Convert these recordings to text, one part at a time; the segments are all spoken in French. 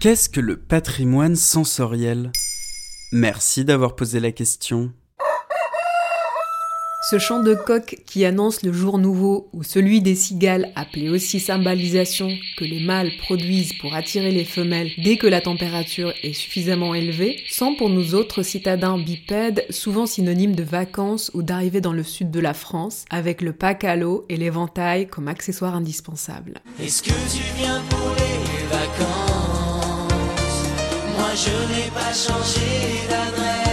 Qu'est-ce que le patrimoine sensoriel? Merci d'avoir posé la question. Ce chant de coq qui annonce le jour nouveau ou celui des cigales appelé aussi symbalisation que les mâles produisent pour attirer les femelles dès que la température est suffisamment élevée sont pour nous autres citadins bipèdes souvent synonymes de vacances ou d'arrivée dans le sud de la France avec le pack à l'eau et l'éventail comme accessoires indispensables. Est-ce que tu viens pour les vacances? Je n'ai pas changé d'adresse.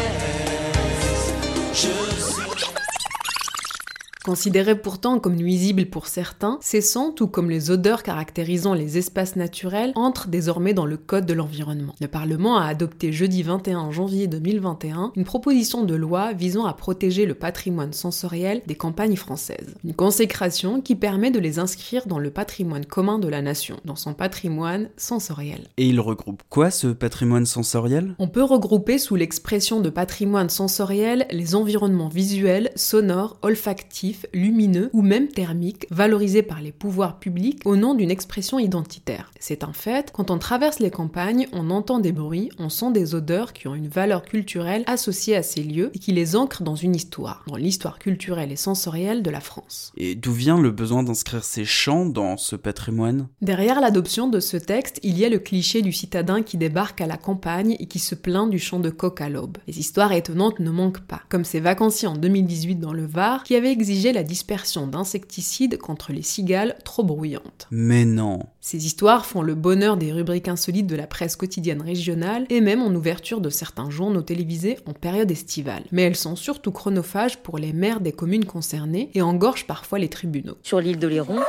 Considérés pourtant comme nuisibles pour certains, ces sons, tout comme les odeurs caractérisant les espaces naturels, entrent désormais dans le Code de l'environnement. Le Parlement a adopté jeudi 21 janvier 2021 une proposition de loi visant à protéger le patrimoine sensoriel des campagnes françaises. Une consécration qui permet de les inscrire dans le patrimoine commun de la nation, dans son patrimoine sensoriel. Et il regroupe quoi ce patrimoine sensoriel? On peut regrouper sous l'expression de patrimoine sensoriel les environnements visuels, sonores, olfactifs, lumineux ou même thermiques valorisés par les pouvoirs publics au nom d'une expression identitaire. C'est un fait, quand on traverse les campagnes, on entend des bruits, on sent des odeurs qui ont une valeur culturelle associée à ces lieux et qui les ancrent dans une histoire, dans l'histoire culturelle et sensorielle de la France. Et d'où vient le besoin d'inscrire ces chants dans ce patrimoine? Derrière l'adoption de ce texte, il y a le cliché du citadin qui débarque à la campagne et qui se plaint du chant de coq à l'aube. Les histoires étonnantes ne manquent pas, comme ces vacanciers en 2018 dans le Var qui avaient exigé la dispersion d'insecticides contre les cigales trop bruyantes. Mais non. Ces histoires font le bonheur des rubriques insolites de la presse quotidienne régionale et même en ouverture de certains journaux télévisés en période estivale. Mais elles sont surtout chronophages pour les maires des communes concernées et engorgent parfois les tribunaux. Sur l'île de Léron,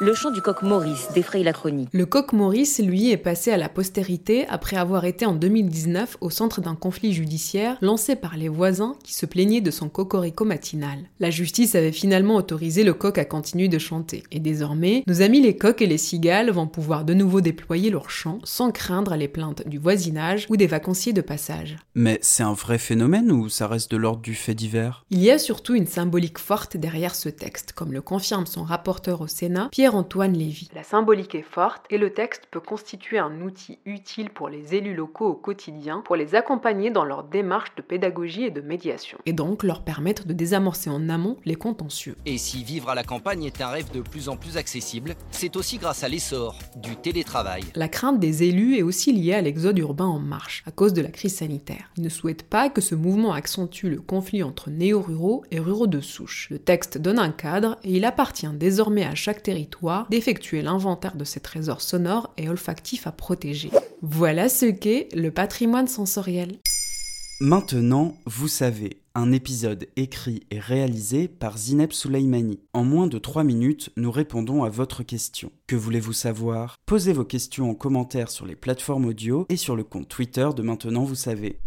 le chant du coq Maurice défraye la chronique. Le coq Maurice, lui, est passé à la postérité après avoir été en 2019 au centre d'un conflit judiciaire lancé par les voisins qui se plaignaient de son cocorico matinal. La justice avait finalement autorisé le coq à continuer de chanter. Et désormais, nos amis les coqs et les cigales vont pouvoir de nouveau déployer leur chant sans craindre les plaintes du voisinage ou des vacanciers de passage. Mais c'est un vrai phénomène ou ça reste de l'ordre du fait divers? Il y a surtout une symbolique forte derrière ce texte, comme le confirme son rapporteur au Sénat, Pierre antoine Lévy. La symbolique est forte et le texte peut constituer un outil utile pour les élus locaux au quotidien pour les accompagner dans leur démarche de pédagogie et de médiation, et donc leur permettre de désamorcer en amont les contentieux. Et si vivre à la campagne est un rêve de plus en plus accessible, c'est aussi grâce à l'essor du télétravail. La crainte des élus est aussi liée à l'exode urbain en marche, à cause de la crise sanitaire. Ils ne souhaitent pas que ce mouvement accentue le conflit entre néo-ruraux et ruraux de souche. Le texte donne un cadre et il appartient désormais à chaque territoire d'effectuer l'inventaire de ces trésors sonores et olfactifs à protéger. Voilà ce qu'est le patrimoine sensoriel. Maintenant, vous savez, un épisode écrit et réalisé par Zineb Souleimani. En moins de 3 minutes, nous répondons à votre question. Que voulez-vous savoir? Posez vos questions en commentaire sur les plateformes audio et sur le compte Twitter de Maintenant, vous savez.